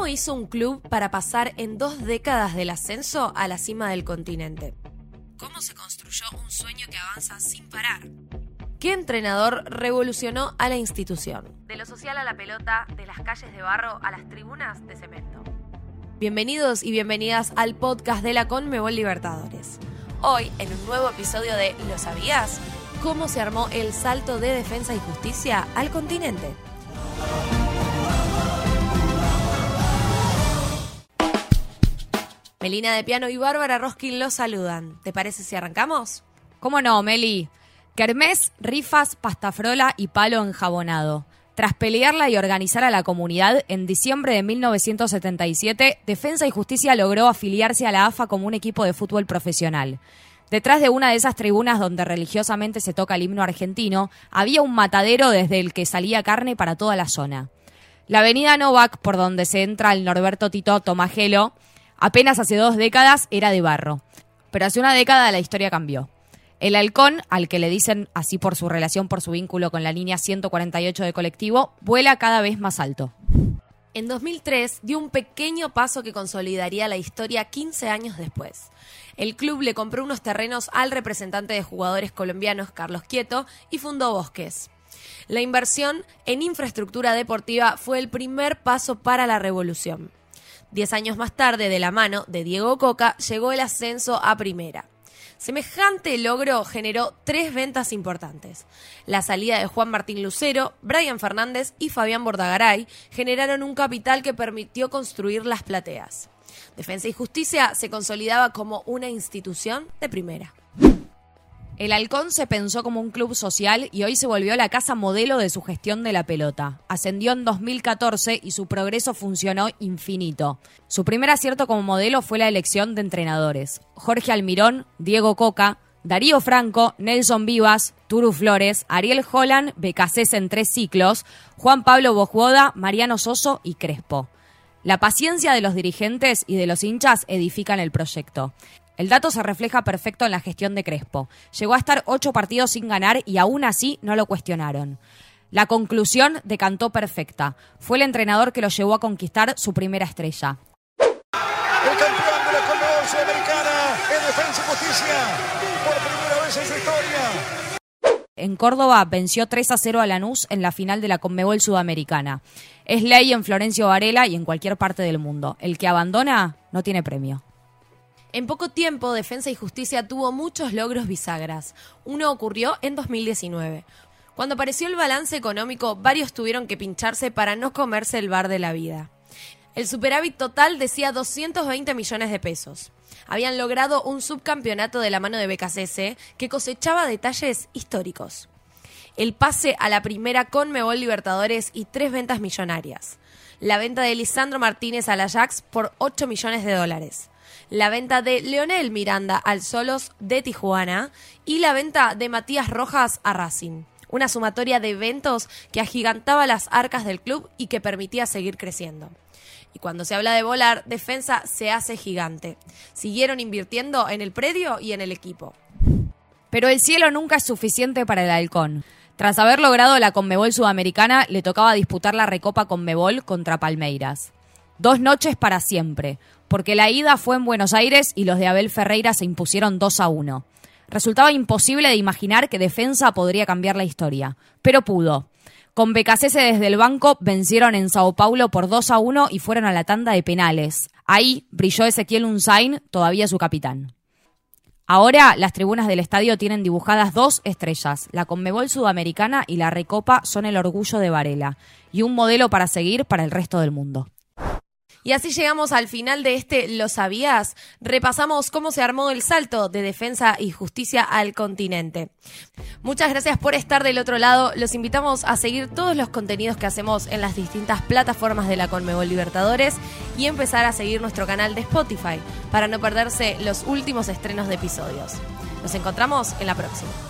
¿Cómo hizo un club para pasar en dos décadas del ascenso a la cima del continente? ¿Cómo se construyó un sueño que avanza sin parar? ¿Qué entrenador revolucionó a la institución? De lo social a la pelota, de las calles de barro a las tribunas de cemento. Bienvenidos y bienvenidas al podcast de la Conmebol Libertadores. Hoy, en un nuevo episodio de ¿Lo sabías? ¿Cómo se armó el salto de defensa y justicia al continente? Melina de Piano y Bárbara Roskin los saludan. ¿Te parece si arrancamos? ¿Cómo no, Meli? Kermés, rifas, pastafrola y palo enjabonado. Tras pelearla y organizar a la comunidad, en diciembre de 1977, Defensa y Justicia logró afiliarse a la AFA como un equipo de fútbol profesional. Detrás de una de esas tribunas donde religiosamente se toca el himno argentino, había un matadero desde el que salía carne para toda la zona. La avenida Novak, por donde se entra el Norberto Tito Tomagelo, Apenas hace dos décadas era de barro, pero hace una década la historia cambió. El halcón, al que le dicen así por su relación, por su vínculo con la línea 148 de colectivo, vuela cada vez más alto. En 2003 dio un pequeño paso que consolidaría la historia 15 años después. El club le compró unos terrenos al representante de jugadores colombianos Carlos Quieto y fundó Bosques. La inversión en infraestructura deportiva fue el primer paso para la revolución. Diez años más tarde, de la mano de Diego Coca, llegó el ascenso a primera. Semejante logro generó tres ventas importantes. La salida de Juan Martín Lucero, Brian Fernández y Fabián Bordagaray generaron un capital que permitió construir las plateas. Defensa y Justicia se consolidaba como una institución de primera. El Halcón se pensó como un club social y hoy se volvió la casa modelo de su gestión de la pelota. Ascendió en 2014 y su progreso funcionó infinito. Su primer acierto como modelo fue la elección de entrenadores. Jorge Almirón, Diego Coca, Darío Franco, Nelson Vivas, Turu Flores, Ariel Holland, Becasés en tres ciclos, Juan Pablo Bojuoda, Mariano Soso y Crespo. La paciencia de los dirigentes y de los hinchas edifican el proyecto. El dato se refleja perfecto en la gestión de Crespo. Llegó a estar ocho partidos sin ganar y aún así no lo cuestionaron. La conclusión decantó perfecta. Fue el entrenador que lo llevó a conquistar su primera estrella. El campeón de la Sudamericana en Defensa y Justicia por primera vez en su historia. En Córdoba venció 3 a 0 a Lanús en la final de la Conmebol Sudamericana. Es ley en Florencio Varela y en cualquier parte del mundo. El que abandona no tiene premio. En poco tiempo, Defensa y Justicia tuvo muchos logros bisagras. Uno ocurrió en 2019. Cuando apareció el balance económico, varios tuvieron que pincharse para no comerse el bar de la vida. El superávit total decía 220 millones de pesos. Habían logrado un subcampeonato de la mano de BKCS que cosechaba detalles históricos. El pase a la primera con Mebol Libertadores y tres ventas millonarias. La venta de Lisandro Martínez al Ajax por 8 millones de dólares la venta de Leonel Miranda al Solos de Tijuana y la venta de Matías Rojas a Racing. Una sumatoria de eventos que agigantaba las arcas del club y que permitía seguir creciendo. Y cuando se habla de volar, defensa se hace gigante. Siguieron invirtiendo en el predio y en el equipo. Pero el cielo nunca es suficiente para el halcón. Tras haber logrado la Conmebol Sudamericana, le tocaba disputar la Recopa Conmebol contra Palmeiras. Dos noches para siempre, porque la ida fue en Buenos Aires y los de Abel Ferreira se impusieron 2 a 1. Resultaba imposible de imaginar que Defensa podría cambiar la historia, pero pudo. Con Becasese desde el banco vencieron en Sao Paulo por 2 a 1 y fueron a la tanda de penales. Ahí brilló Ezequiel Unzain, todavía su capitán. Ahora las tribunas del estadio tienen dibujadas dos estrellas. La Conmebol Sudamericana y la Recopa son el orgullo de Varela y un modelo para seguir para el resto del mundo. Y así llegamos al final de este ¿Lo sabías? Repasamos cómo se armó el salto de defensa y justicia al continente. Muchas gracias por estar del otro lado. Los invitamos a seguir todos los contenidos que hacemos en las distintas plataformas de la Conmebol Libertadores y empezar a seguir nuestro canal de Spotify para no perderse los últimos estrenos de episodios. Nos encontramos en la próxima.